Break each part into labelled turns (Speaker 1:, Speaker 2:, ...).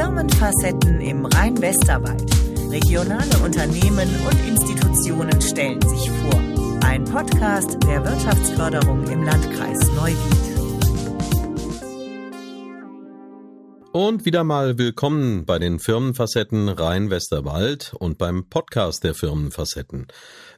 Speaker 1: Firmenfacetten im Rhein-Westerwald. Regionale Unternehmen und Institutionen stellen sich vor. Ein Podcast der Wirtschaftsförderung im Landkreis Neuwied.
Speaker 2: Und wieder mal willkommen bei den Firmenfacetten Rhein-Westerwald und beim Podcast der Firmenfacetten.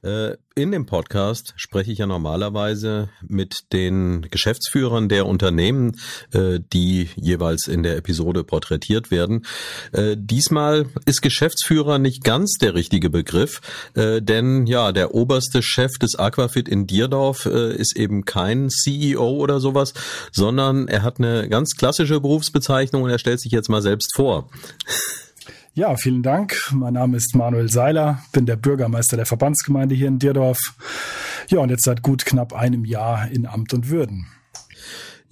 Speaker 2: Äh, in dem Podcast spreche ich ja normalerweise mit den Geschäftsführern der Unternehmen, äh, die jeweils in der Episode porträtiert werden. Äh, diesmal ist Geschäftsführer nicht ganz der richtige Begriff, denn ja, der oberste Chef des Aquafit in Dierdorf ist eben kein CEO oder sowas, sondern er hat eine ganz klassische Berufsbezeichnung und er stellt sich jetzt mal selbst vor.
Speaker 3: Ja, vielen Dank. Mein Name ist Manuel Seiler, bin der Bürgermeister der Verbandsgemeinde hier in Dierdorf. Ja, und jetzt seit gut knapp einem Jahr in Amt und Würden.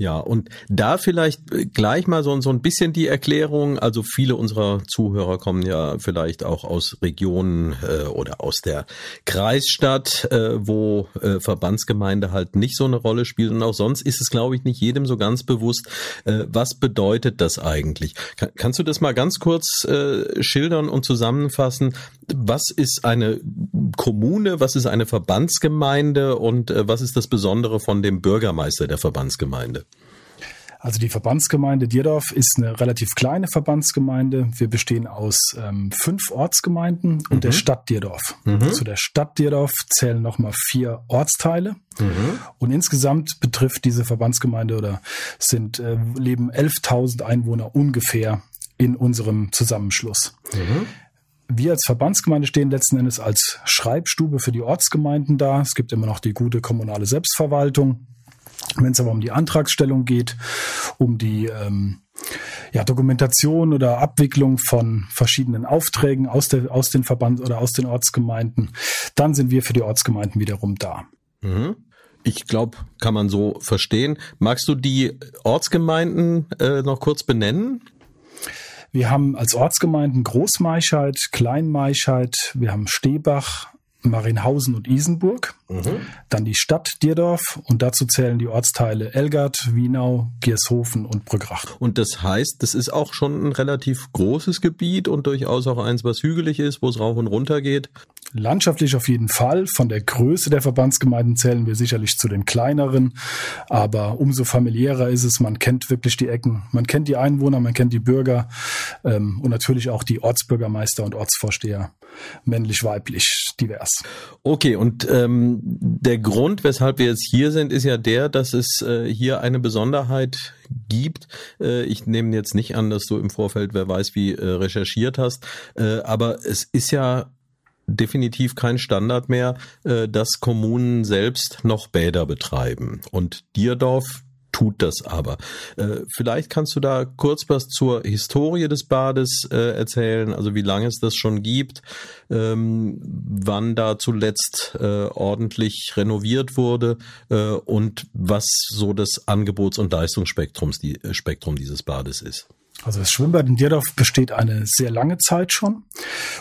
Speaker 2: Ja, und da vielleicht äh, gleich mal so, so ein bisschen die Erklärung. Also viele unserer Zuhörer kommen ja vielleicht auch aus Regionen äh, oder aus der Kreisstadt, äh, wo äh, Verbandsgemeinde halt nicht so eine Rolle spielt. Und auch sonst ist es, glaube ich, nicht jedem so ganz bewusst, äh, was bedeutet das eigentlich. Kann, kannst du das mal ganz kurz äh, schildern und zusammenfassen? Was ist eine Kommune, was ist eine Verbandsgemeinde und äh, was ist das Besondere von dem Bürgermeister der Verbandsgemeinde?
Speaker 3: Also die Verbandsgemeinde Dierdorf ist eine relativ kleine Verbandsgemeinde. Wir bestehen aus ähm, fünf Ortsgemeinden und mhm. der Stadt Dierdorf. Mhm. Zu der Stadt Dierdorf zählen nochmal vier Ortsteile. Mhm. Und insgesamt betrifft diese Verbandsgemeinde oder sind äh, leben 11.000 Einwohner ungefähr in unserem Zusammenschluss. Mhm. Wir als Verbandsgemeinde stehen letzten Endes als Schreibstube für die Ortsgemeinden da. Es gibt immer noch die gute kommunale Selbstverwaltung. Wenn es aber um die Antragsstellung geht, um die ähm, ja, Dokumentation oder Abwicklung von verschiedenen Aufträgen aus, der, aus den Verband oder aus den Ortsgemeinden, dann sind wir für die Ortsgemeinden wiederum da.
Speaker 2: Mhm. Ich glaube, kann man so verstehen. Magst du die Ortsgemeinden äh, noch kurz benennen?
Speaker 3: Wir haben als Ortsgemeinden Großmaischeid, Kleinmaischeid, wir haben Stehbach, Marienhausen und Isenburg, mhm. dann die Stadt Dierdorf und dazu zählen die Ortsteile Elgert, Wienau, Giershofen und Brückrach.
Speaker 2: Und das heißt, das ist auch schon ein relativ großes Gebiet und durchaus auch eins, was hügelig ist, wo es rauf und runter geht.
Speaker 3: Landschaftlich auf jeden Fall. Von der Größe der Verbandsgemeinden zählen wir sicherlich zu den kleineren. Aber umso familiärer ist es. Man kennt wirklich die Ecken. Man kennt die Einwohner, man kennt die Bürger ähm, und natürlich auch die Ortsbürgermeister und Ortsvorsteher. Männlich, weiblich, divers.
Speaker 2: Okay, und ähm, der Grund, weshalb wir jetzt hier sind, ist ja der, dass es äh, hier eine Besonderheit gibt. Äh, ich nehme jetzt nicht an, dass du im Vorfeld, wer weiß wie, äh, recherchiert hast. Äh, aber es ist ja definitiv kein Standard mehr, äh, dass Kommunen selbst noch Bäder betreiben. Und Dierdorf tut das aber. Äh, vielleicht kannst du da kurz was zur Historie des Bades äh, erzählen, also wie lange es das schon gibt, ähm, wann da zuletzt ordentlich renoviert wurde und was so das Angebots- und Leistungsspektrum Spektrum dieses Bades ist.
Speaker 3: Also das Schwimmbad in Dierdorf besteht eine sehr lange Zeit schon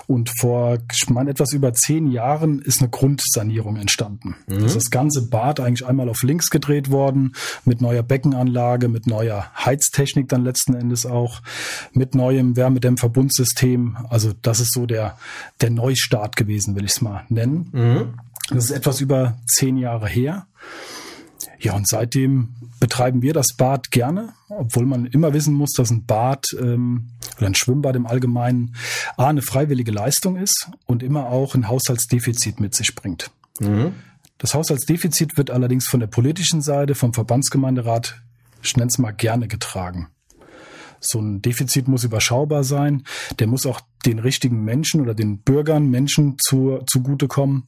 Speaker 3: und vor ich meine, etwas über zehn Jahren ist eine Grundsanierung entstanden. Mhm. ist das ganze Bad eigentlich einmal auf links gedreht worden mit neuer Beckenanlage, mit neuer Heiztechnik dann letzten Endes auch, mit neuem Wärmedämmverbundsystem. Also das ist so der, der Neustart gewesen, will ich es mal nennen. Mhm. Das ist etwas über zehn Jahre her. Ja, und seitdem betreiben wir das Bad gerne, obwohl man immer wissen muss, dass ein Bad ähm, oder ein Schwimmbad im Allgemeinen A, eine freiwillige Leistung ist und immer auch ein Haushaltsdefizit mit sich bringt. Mhm. Das Haushaltsdefizit wird allerdings von der politischen Seite, vom Verbandsgemeinderat, ich nenne es mal gerne getragen. So ein Defizit muss überschaubar sein. Der muss auch den richtigen Menschen oder den Bürgern, Menschen zu, zugutekommen.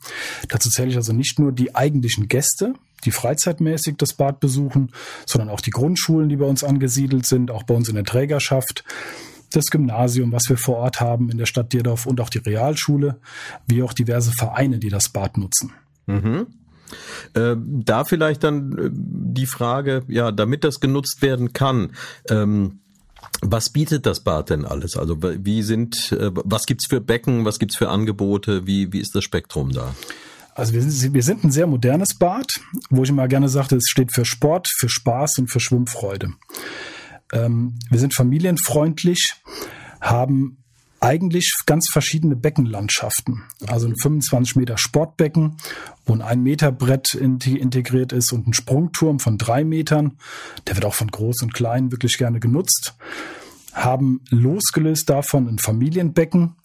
Speaker 3: Dazu zähle ich also nicht nur die eigentlichen Gäste, die freizeitmäßig das Bad besuchen, sondern auch die Grundschulen, die bei uns angesiedelt sind, auch bei uns in der Trägerschaft das Gymnasium, was wir vor Ort haben in der Stadt Dierdorf und auch die Realschule, wie auch diverse Vereine, die das Bad nutzen.
Speaker 2: Mhm. Äh, da vielleicht dann äh, die Frage, ja, damit das genutzt werden kann, ähm, was bietet das Bad denn alles? Also wie sind, äh, was gibt's für Becken, was gibt's für Angebote, wie, wie ist das Spektrum da?
Speaker 3: Also wir sind, wir sind ein sehr modernes Bad, wo ich immer gerne sagte, es steht für Sport, für Spaß und für Schwimmfreude. Ähm, wir sind familienfreundlich. haben eigentlich ganz verschiedene Beckenlandschaften. Also ein 25 Meter Sportbecken, wo ein 1 Meter Brett integriert ist und ein Sprungturm von drei Metern. Der wird auch von groß und klein wirklich gerne genutzt. Haben losgelöst davon ein Familienbecken,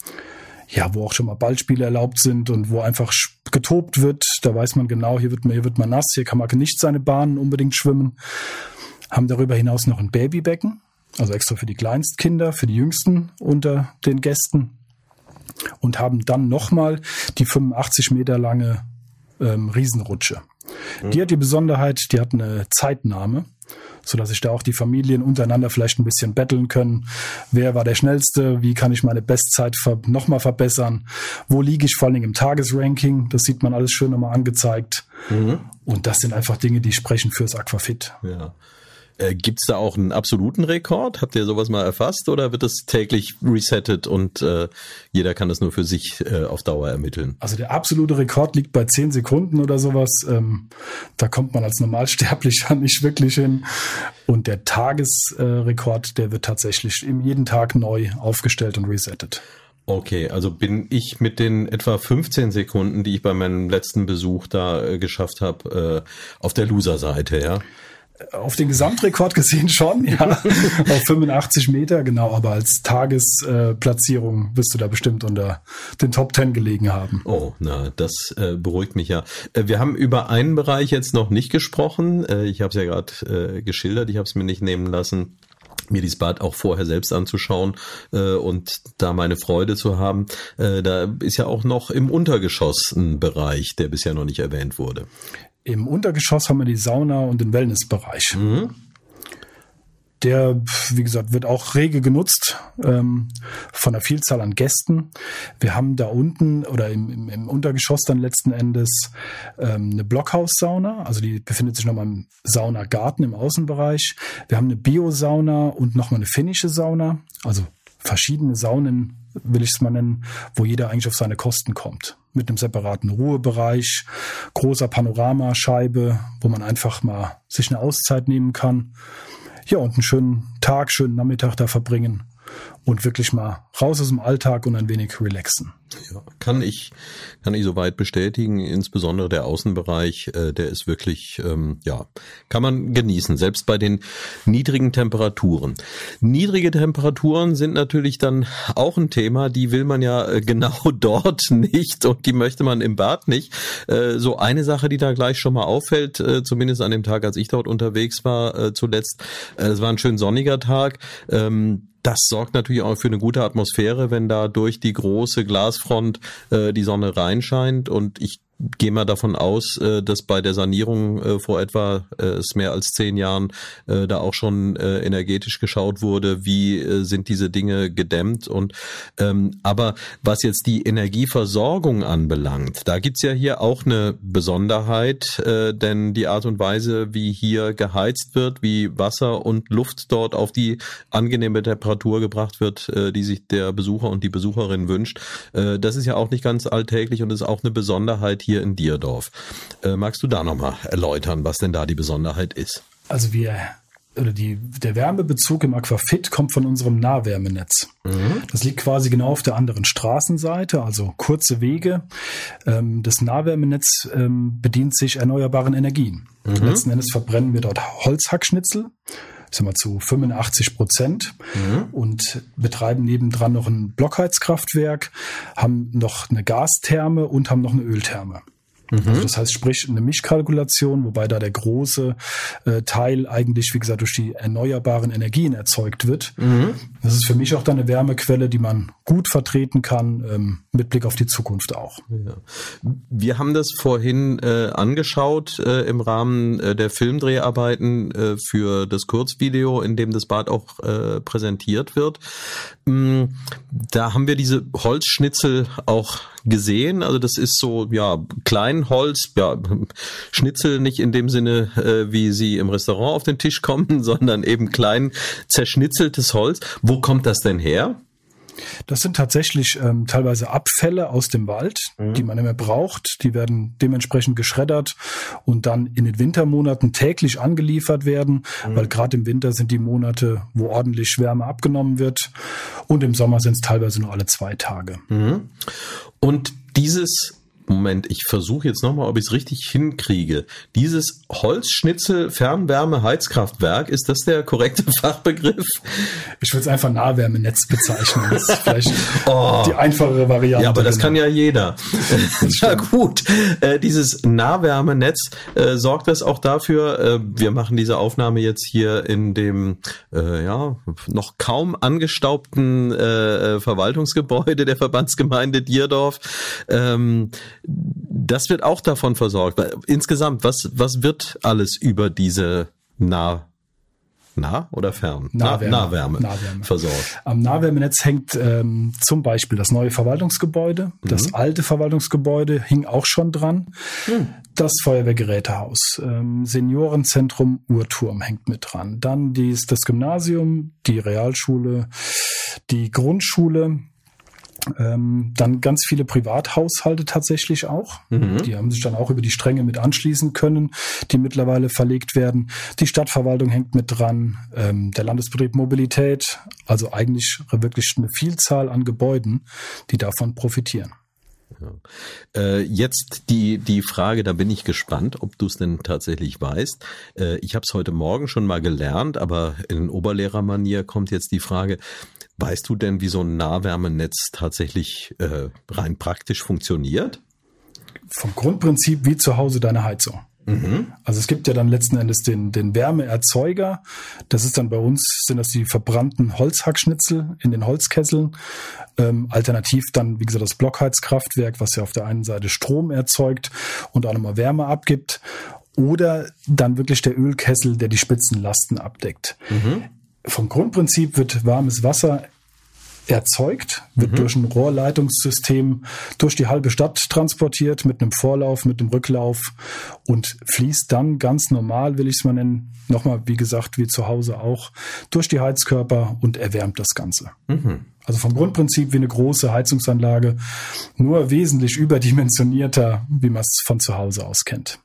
Speaker 3: ja, wo auch schon mal Ballspiele erlaubt sind und wo einfach getobt wird. Da weiß man genau, hier wird man, hier wird man nass, hier kann man nicht seine Bahnen unbedingt schwimmen. Haben darüber hinaus noch ein Babybecken, also extra für die Kleinstkinder, für die Jüngsten unter den Gästen. Und haben dann nochmal die 85 Meter lange ähm, Riesenrutsche. Mhm. Die hat die Besonderheit, die hat eine Zeitnahme so dass sich da auch die Familien untereinander vielleicht ein bisschen betteln können. Wer war der Schnellste? Wie kann ich meine Bestzeit nochmal verbessern? Wo liege ich vor allem im Tagesranking? Das sieht man alles schön nochmal angezeigt. Mhm. Und das sind einfach Dinge, die sprechen fürs Aquafit.
Speaker 2: Ja. Äh, Gibt es da auch einen absoluten Rekord? Habt ihr sowas mal erfasst oder wird das täglich resettet und äh, jeder kann das nur für sich äh, auf Dauer ermitteln?
Speaker 3: Also der absolute Rekord liegt bei zehn Sekunden oder sowas. Ähm, da kommt man als Normalsterblicher nicht wirklich hin. Und der Tagesrekord, der wird tatsächlich jeden Tag neu aufgestellt und resettet.
Speaker 2: Okay, also bin ich mit den etwa 15 Sekunden, die ich bei meinem letzten Besuch da äh, geschafft habe, äh, auf der Loser-Seite, ja?
Speaker 3: Auf den Gesamtrekord gesehen schon, ja. Auf 85 Meter, genau, aber als Tagesplatzierung äh, wirst du da bestimmt unter den Top 10 gelegen haben.
Speaker 2: Oh, na, das äh, beruhigt mich ja. Äh, wir haben über einen Bereich jetzt noch nicht gesprochen. Äh, ich habe es ja gerade äh, geschildert, ich habe es mir nicht nehmen lassen mir dieses Bad auch vorher selbst anzuschauen äh, und da meine Freude zu haben. Äh, da ist ja auch noch im Untergeschoss ein Bereich, der bisher noch nicht erwähnt wurde.
Speaker 3: Im Untergeschoss haben wir die Sauna und den Wellnessbereich. Mhm. Der, wie gesagt, wird auch rege genutzt ähm, von einer Vielzahl an Gästen. Wir haben da unten oder im, im, im Untergeschoss dann letzten Endes ähm, eine Blockhaussauna, also die befindet sich nochmal im Saunagarten im Außenbereich. Wir haben eine Biosauna und nochmal eine finnische Sauna, also verschiedene Saunen, will ich es mal nennen, wo jeder eigentlich auf seine Kosten kommt mit einem separaten Ruhebereich, großer Panoramascheibe, wo man einfach mal sich eine Auszeit nehmen kann. Ja, und einen schönen Tag, schönen Nachmittag da verbringen und wirklich mal raus aus dem Alltag und ein wenig relaxen.
Speaker 2: Ja, kann ich kann ich soweit bestätigen. Insbesondere der Außenbereich, äh, der ist wirklich ähm, ja kann man genießen, selbst bei den niedrigen Temperaturen. Niedrige Temperaturen sind natürlich dann auch ein Thema. Die will man ja äh, genau dort nicht und die möchte man im Bad nicht. Äh, so eine Sache, die da gleich schon mal auffällt, äh, zumindest an dem Tag, als ich dort unterwegs war, äh, zuletzt. Äh, es war ein schön sonniger Tag. Ähm, das sorgt natürlich auch für eine gute Atmosphäre, wenn da durch die große Glasfront äh, die Sonne reinscheint. Und ich gehe mal davon aus, äh, dass bei der Sanierung äh, vor etwa äh, mehr als zehn Jahren da auch schon energetisch geschaut wurde, wie sind diese Dinge gedämmt und ähm, aber was jetzt die Energieversorgung anbelangt, da gibt's ja hier auch eine Besonderheit, denn die Art und Weise, wie hier geheizt wird, wie Wasser und Luft dort auf die angenehme Temperatur gebracht wird, die sich der Besucher und die Besucherin wünscht, das ist ja auch nicht ganz alltäglich und ist auch eine Besonderheit hier in Dierdorf. Äh, magst du da nochmal erläutern, was denn da die Besonderheit ist?
Speaker 3: Also wir oder die, der Wärmebezug im Aquafit kommt von unserem Nahwärmenetz. Mhm. Das liegt quasi genau auf der anderen Straßenseite, also kurze Wege. Ähm, das Nahwärmenetz ähm, bedient sich erneuerbaren Energien. Mhm. Letzten Endes verbrennen wir dort Holzhackschnitzel ich sag mal, zu 85 Prozent mhm. und betreiben nebendran noch ein Blockheizkraftwerk, haben noch eine Gastherme und haben noch eine Öltherme. Mhm. Also das heißt, sprich eine Mischkalkulation, wobei da der große äh, Teil eigentlich, wie gesagt, durch die erneuerbaren Energien erzeugt wird. Mhm. Das ist für mich auch dann eine Wärmequelle, die man gut vertreten kann, ähm, mit Blick auf die Zukunft auch. Ja.
Speaker 2: Wir haben das vorhin äh, angeschaut äh, im Rahmen äh, der Filmdreharbeiten äh, für das Kurzvideo, in dem das Bad auch äh, präsentiert wird. Mm, da haben wir diese Holzschnitzel auch gesehen. Also das ist so, ja, Kleinholz, ja, Schnitzel nicht in dem Sinne, äh, wie sie im Restaurant auf den Tisch kommen, sondern eben klein zerschnitzeltes Holz. Wo kommt das denn her?
Speaker 3: Das sind tatsächlich ähm, teilweise Abfälle aus dem Wald, mhm. die man nicht mehr braucht. Die werden dementsprechend geschreddert und dann in den Wintermonaten täglich angeliefert werden, mhm. weil gerade im Winter sind die Monate, wo ordentlich Wärme abgenommen wird und im Sommer sind es teilweise nur alle zwei Tage.
Speaker 2: Mhm. Und dieses Moment, ich versuche jetzt nochmal, ob ich es richtig hinkriege. Dieses Holzschnitzel-Fernwärme-Heizkraftwerk, ist das der korrekte Fachbegriff?
Speaker 3: Ich würde es einfach Nahwärmenetz bezeichnen. Das ist vielleicht oh. die einfachere Variante.
Speaker 2: Ja, aber das kann ja jeder. ja gut, äh, dieses Nahwärmenetz äh, sorgt das auch dafür, äh, wir machen diese Aufnahme jetzt hier in dem äh, ja noch kaum angestaubten äh, Verwaltungsgebäude der Verbandsgemeinde Dierdorf. Ähm, das wird auch davon versorgt. Insgesamt, was, was wird alles über diese nah nah oder fern?
Speaker 3: Nahwärme.
Speaker 2: Nahwärme, Nahwärme. versorgt.
Speaker 3: Am Nahwärmenetz hängt ähm, zum Beispiel das neue Verwaltungsgebäude. Mhm. Das alte Verwaltungsgebäude hing auch schon dran. Mhm. Das Feuerwehrgerätehaus, ähm, Seniorenzentrum Uhrturm hängt mit dran. Dann dies, das Gymnasium, die Realschule, die Grundschule, ähm, dann ganz viele Privathaushalte tatsächlich auch. Mhm. Die haben sich dann auch über die Stränge mit anschließen können, die mittlerweile verlegt werden. Die Stadtverwaltung hängt mit dran, ähm, der Landesbetrieb Mobilität, also eigentlich wirklich eine Vielzahl an Gebäuden, die davon profitieren.
Speaker 2: Ja. Äh, jetzt die, die Frage, da bin ich gespannt, ob du es denn tatsächlich weißt. Äh, ich habe es heute Morgen schon mal gelernt, aber in Oberlehrermanier kommt jetzt die Frage, Weißt du denn, wie so ein Nahwärmenetz tatsächlich äh, rein praktisch funktioniert?
Speaker 3: Vom Grundprinzip wie zu Hause deine Heizung. Mhm. Also es gibt ja dann letzten Endes den, den Wärmeerzeuger. Das ist dann bei uns, sind das die verbrannten Holzhackschnitzel in den Holzkesseln. Ähm, alternativ dann, wie gesagt, das Blockheizkraftwerk, was ja auf der einen Seite Strom erzeugt und auch nochmal Wärme abgibt. Oder dann wirklich der Ölkessel, der die Spitzenlasten abdeckt. Mhm vom Grundprinzip wird warmes Wasser erzeugt, wird mhm. durch ein Rohrleitungssystem durch die halbe Stadt transportiert mit einem Vorlauf, mit einem Rücklauf und fließt dann ganz normal, will ich es mal nennen, nochmal, wie gesagt, wie zu Hause auch, durch die Heizkörper und erwärmt das Ganze. Mhm. Also vom Grundprinzip wie eine große Heizungsanlage, nur wesentlich überdimensionierter, wie man es von zu Hause aus kennt.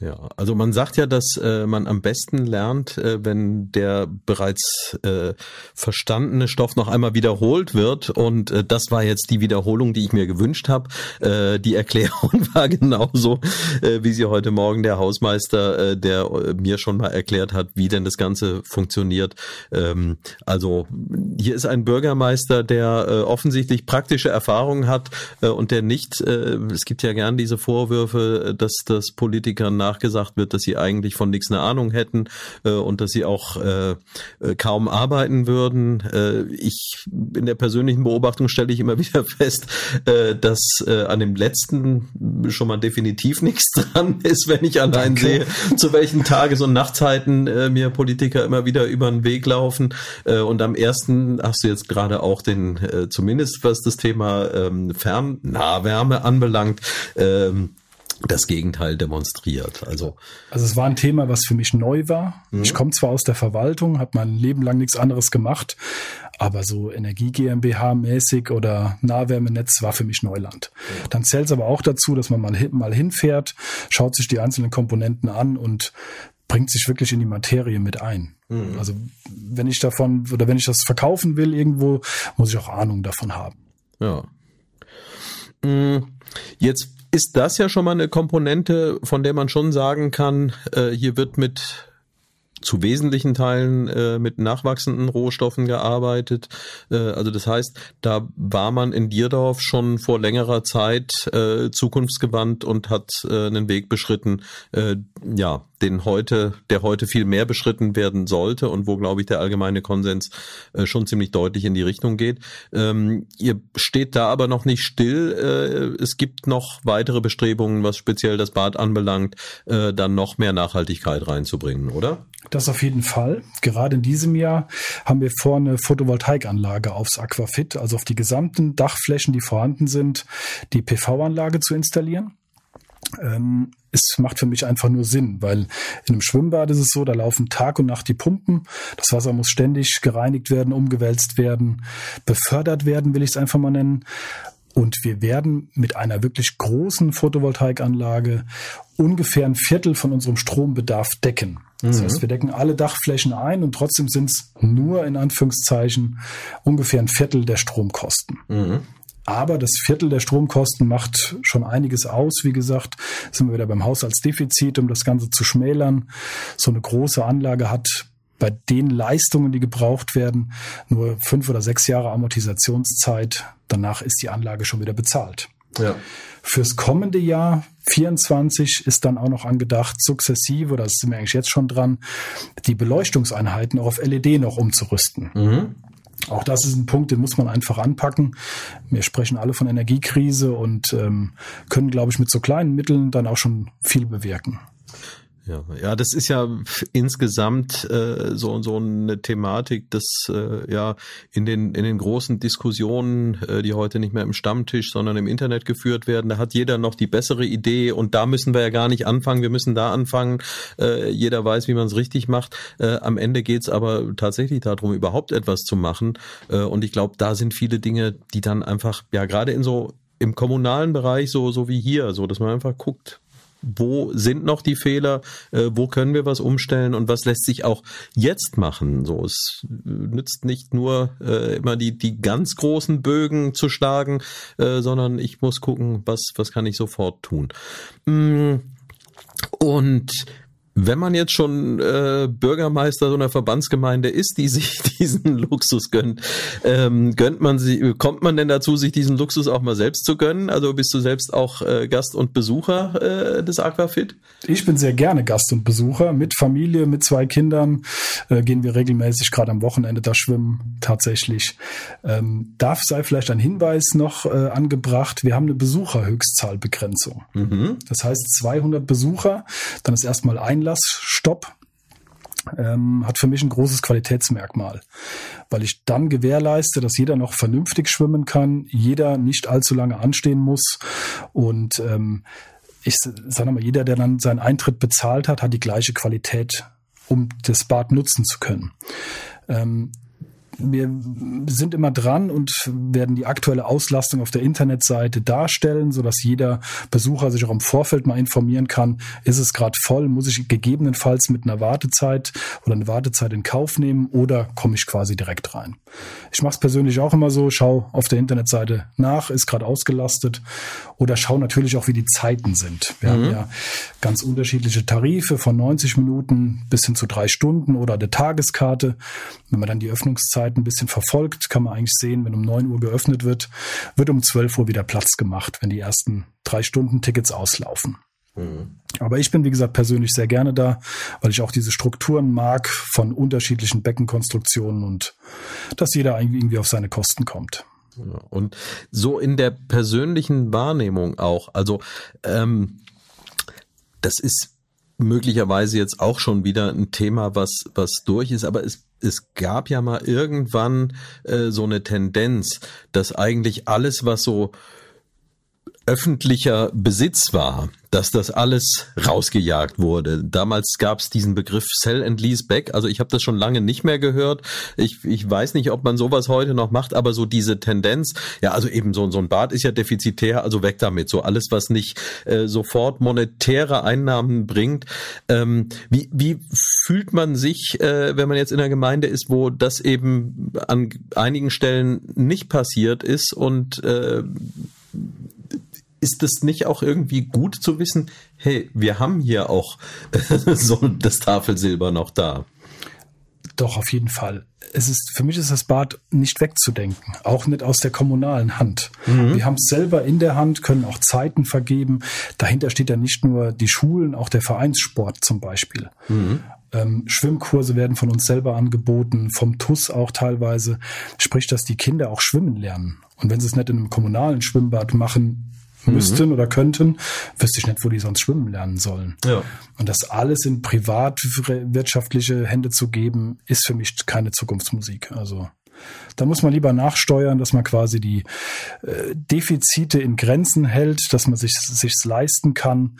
Speaker 2: Ja, also man sagt ja, dass äh, man am besten lernt, äh, wenn der bereits äh, verstandene Stoff noch einmal wiederholt wird. Und äh, das war jetzt die Wiederholung, die ich mir gewünscht habe. Äh, die Erklärung war genauso, äh, wie sie heute Morgen der Hausmeister, äh, der äh, mir schon mal erklärt hat, wie denn das Ganze funktioniert. Ähm, also hier ist ein Bürgermeister, der äh, offensichtlich praktische Erfahrungen hat äh, und der nicht, äh, es gibt ja gern diese Vorwürfe, dass das Politiker nachgesagt wird, dass sie eigentlich von nichts eine Ahnung hätten äh, und dass sie auch äh, äh, kaum arbeiten würden. Äh, ich in der persönlichen Beobachtung stelle ich immer wieder fest, äh, dass äh, an dem letzten schon mal definitiv nichts dran ist, wenn ich allein Danke. sehe, zu welchen Tages- und Nachtzeiten äh, mir Politiker immer wieder über den Weg laufen. Äh, und am ersten hast du jetzt gerade auch den, äh, zumindest was das Thema ähm, Fernnahwärme anbelangt, ähm, das Gegenteil demonstriert. Also,
Speaker 3: also es war ein Thema, was für mich neu war. Mhm. Ich komme zwar aus der Verwaltung, habe mein Leben lang nichts anderes gemacht, aber so Energie GmbH mäßig oder Nahwärmenetz war für mich Neuland. Mhm. Dann zählt es aber auch dazu, dass man mal, mal hinfährt, schaut sich die einzelnen Komponenten an und bringt sich wirklich in die Materie mit ein. Mhm. Also wenn ich davon oder wenn ich das verkaufen will irgendwo, muss ich auch Ahnung davon haben.
Speaker 2: Ja. Mhm. Jetzt ist das ja schon mal eine Komponente, von der man schon sagen kann, äh, hier wird mit zu wesentlichen Teilen äh, mit nachwachsenden Rohstoffen gearbeitet. Äh, also das heißt, da war man in Dierdorf schon vor längerer Zeit äh, zukunftsgewandt und hat äh, einen Weg beschritten, äh, ja, den heute, der heute viel mehr beschritten werden sollte und wo, glaube ich, der allgemeine Konsens äh, schon ziemlich deutlich in die Richtung geht. Ähm, ihr steht da aber noch nicht still. Äh, es gibt noch weitere Bestrebungen, was speziell das Bad anbelangt, äh, dann noch mehr Nachhaltigkeit reinzubringen, oder?
Speaker 3: Das auf jeden Fall. Gerade in diesem Jahr haben wir vor, eine Photovoltaikanlage aufs Aquafit, also auf die gesamten Dachflächen, die vorhanden sind, die PV-Anlage zu installieren. Ähm, es macht für mich einfach nur Sinn, weil in einem Schwimmbad ist es so, da laufen Tag und Nacht die Pumpen. Das Wasser muss ständig gereinigt werden, umgewälzt werden, befördert werden, will ich es einfach mal nennen. Und wir werden mit einer wirklich großen Photovoltaikanlage ungefähr ein Viertel von unserem Strombedarf decken. Das mhm. heißt, wir decken alle Dachflächen ein und trotzdem sind es nur in Anführungszeichen ungefähr ein Viertel der Stromkosten. Mhm. Aber das Viertel der Stromkosten macht schon einiges aus. Wie gesagt, sind wir wieder beim Haushaltsdefizit, um das Ganze zu schmälern. So eine große Anlage hat bei den Leistungen, die gebraucht werden, nur fünf oder sechs Jahre Amortisationszeit. Danach ist die Anlage schon wieder bezahlt. Ja. Fürs kommende Jahr 24 ist dann auch noch angedacht, sukzessive, oder sind wir eigentlich jetzt schon dran, die Beleuchtungseinheiten auch auf LED noch umzurüsten. Mhm. Auch das ist ein Punkt, den muss man einfach anpacken. Wir sprechen alle von Energiekrise und ähm, können, glaube ich, mit so kleinen Mitteln dann auch schon viel bewirken.
Speaker 2: Ja, ja, das ist ja insgesamt äh, so so eine Thematik, dass äh, ja in den in den großen Diskussionen, äh, die heute nicht mehr im Stammtisch, sondern im Internet geführt werden, da hat jeder noch die bessere Idee und da müssen wir ja gar nicht anfangen. Wir müssen da anfangen. Äh, jeder weiß, wie man es richtig macht. Äh, am Ende geht's aber tatsächlich darum, überhaupt etwas zu machen. Äh, und ich glaube, da sind viele Dinge, die dann einfach ja gerade in so im kommunalen Bereich so so wie hier, so dass man einfach guckt, wo sind noch die Fehler, äh, wo können wir was umstellen und was lässt sich auch jetzt machen. So, es nützt nicht nur äh, immer die, die ganz großen Bögen zu schlagen, äh, sondern ich muss gucken, was, was kann ich sofort tun. Mm. Und wenn man jetzt schon äh, Bürgermeister so einer Verbandsgemeinde ist, die sich diesen Luxus gönnt, ähm, gönnt man sie, kommt man denn dazu, sich diesen Luxus auch mal selbst zu gönnen? Also bist du selbst auch äh, Gast und Besucher äh, des Aquafit?
Speaker 3: Ich bin sehr gerne Gast und Besucher. Mit Familie, mit zwei Kindern äh, gehen wir regelmäßig gerade am Wochenende da schwimmen, tatsächlich. Ähm, darf sei vielleicht ein Hinweis noch äh, angebracht, wir haben eine Besucherhöchstzahlbegrenzung. Mhm. Das heißt 200 Besucher, dann ist erstmal ein Einlassstopp ähm, hat für mich ein großes Qualitätsmerkmal, weil ich dann gewährleiste, dass jeder noch vernünftig schwimmen kann, jeder nicht allzu lange anstehen muss und ähm, ich sage mal, jeder, der dann seinen Eintritt bezahlt hat, hat die gleiche Qualität, um das Bad nutzen zu können. Ähm, wir sind immer dran und werden die aktuelle Auslastung auf der Internetseite darstellen, sodass jeder Besucher sich auch im Vorfeld mal informieren kann, ist es gerade voll, muss ich gegebenenfalls mit einer Wartezeit oder eine Wartezeit in Kauf nehmen oder komme ich quasi direkt rein. Ich mache es persönlich auch immer so, schau auf der Internetseite nach, ist gerade ausgelastet oder schau natürlich auch, wie die Zeiten sind. Wir mhm. haben ja ganz unterschiedliche Tarife von 90 Minuten bis hin zu drei Stunden oder der Tageskarte. Wenn man dann die Öffnungszeit Öffnungszeiten ein bisschen verfolgt, kann man eigentlich sehen, wenn um 9 Uhr geöffnet wird, wird um 12 Uhr wieder Platz gemacht, wenn die ersten drei Stunden Tickets auslaufen. Mhm. Aber ich bin, wie gesagt, persönlich sehr gerne da, weil ich auch diese Strukturen mag von unterschiedlichen Beckenkonstruktionen und dass jeder irgendwie auf seine Kosten kommt.
Speaker 2: Und so in der persönlichen Wahrnehmung auch. Also ähm, das ist möglicherweise jetzt auch schon wieder ein Thema, was was durch ist, aber es es gab ja mal irgendwann äh, so eine Tendenz, dass eigentlich alles, was so öffentlicher Besitz war, dass das alles rausgejagt wurde. Damals gab es diesen Begriff Sell and Lease Back. Also ich habe das schon lange nicht mehr gehört. Ich, ich weiß nicht, ob man sowas heute noch macht, aber so diese Tendenz, ja, also eben so, so ein Bad ist ja defizitär, also weg damit. So alles, was nicht äh, sofort monetäre Einnahmen bringt. Ähm, wie, wie fühlt man sich, äh, wenn man jetzt in einer Gemeinde ist, wo das eben an einigen Stellen nicht passiert ist und äh, ist es nicht auch irgendwie gut zu wissen, hey, wir haben hier auch so das Tafelsilber noch da?
Speaker 3: Doch, auf jeden Fall. Es ist, für mich ist das Bad nicht wegzudenken. Auch nicht aus der kommunalen Hand. Mhm. Wir haben es selber in der Hand, können auch Zeiten vergeben. Dahinter steht ja nicht nur die Schulen, auch der Vereinssport zum Beispiel. Mhm. Ähm, Schwimmkurse werden von uns selber angeboten, vom TUS auch teilweise. Sprich, dass die Kinder auch schwimmen lernen. Und wenn sie es nicht in einem kommunalen Schwimmbad machen, müssten mhm. oder könnten, wüsste ich nicht, wo die sonst schwimmen lernen sollen. Ja. Und das alles in privatwirtschaftliche Hände zu geben, ist für mich keine Zukunftsmusik. Also Dann muss man lieber nachsteuern, dass man quasi die äh, Defizite in Grenzen hält, dass man sich sich's leisten kann.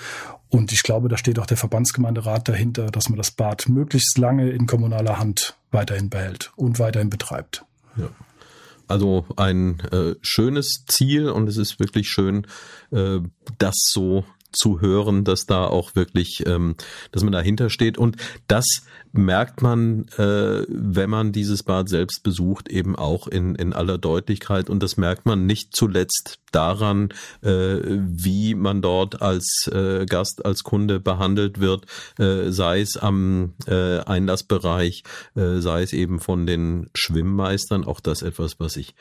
Speaker 3: Und ich glaube, da steht auch der Verbandsgemeinderat dahinter, dass man das Bad möglichst lange in kommunaler Hand weiterhin behält und weiterhin betreibt.
Speaker 2: Ja. Also ein äh, schönes Ziel und es ist wirklich schön, äh, das so zu hören, dass da auch wirklich, ähm, dass man dahinter steht. Und das merkt man, äh, wenn man dieses Bad selbst besucht, eben auch in, in aller Deutlichkeit. Und das merkt man nicht zuletzt daran, äh, wie man dort als äh, Gast, als Kunde behandelt wird, äh, sei es am äh, Einlassbereich, äh, sei es eben von den Schwimmmeistern. Auch das etwas, was ich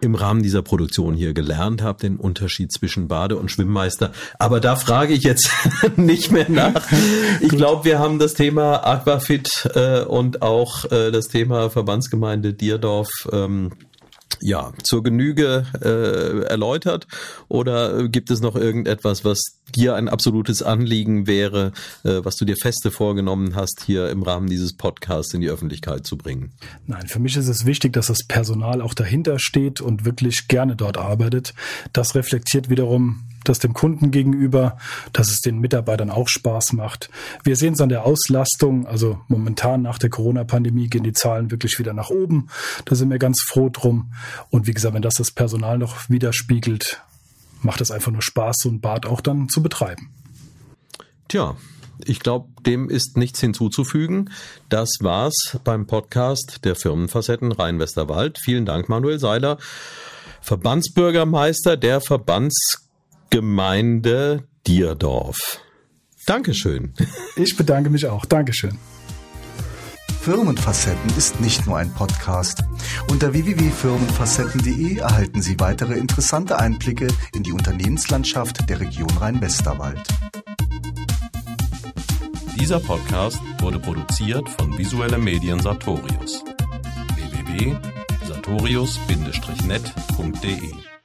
Speaker 2: im Rahmen dieser Produktion hier gelernt habe, den Unterschied zwischen Bade- und Schwimmmeister. Aber da frage ich jetzt nicht mehr nach. Ich glaube, wir haben das Thema Aquafit äh, und auch äh, das Thema Verbandsgemeinde Dierdorf ähm, ja, zur Genüge äh, erläutert? Oder gibt es noch irgendetwas, was dir ein absolutes Anliegen wäre, äh, was du dir feste vorgenommen hast, hier im Rahmen dieses Podcasts in die Öffentlichkeit zu bringen?
Speaker 3: Nein, für mich ist es wichtig, dass das Personal auch dahinter steht und wirklich gerne dort arbeitet. Das reflektiert wiederum das dem Kunden gegenüber, dass es den Mitarbeitern auch Spaß macht. Wir sehen es an der Auslastung, also momentan nach der Corona-Pandemie gehen die Zahlen wirklich wieder nach oben. Da sind wir ganz froh drum. Und wie gesagt, wenn das das Personal noch widerspiegelt, macht es einfach nur Spaß, so ein Bad auch dann zu betreiben.
Speaker 2: Tja, ich glaube, dem ist nichts hinzuzufügen. Das war's beim Podcast der Firmenfacetten Rhein-Westerwald. Vielen Dank, Manuel Seiler, Verbandsbürgermeister der Verbands Gemeinde Dierdorf. Dankeschön.
Speaker 3: Ich bedanke mich auch. Dankeschön.
Speaker 4: Firmenfacetten ist nicht nur ein Podcast. Unter www.firmenfacetten.de erhalten Sie weitere interessante Einblicke in die Unternehmenslandschaft der Region Rhein-Westerwald.
Speaker 2: Dieser Podcast wurde produziert von Visuelle Medien Sartorius. www.sartorius-net.de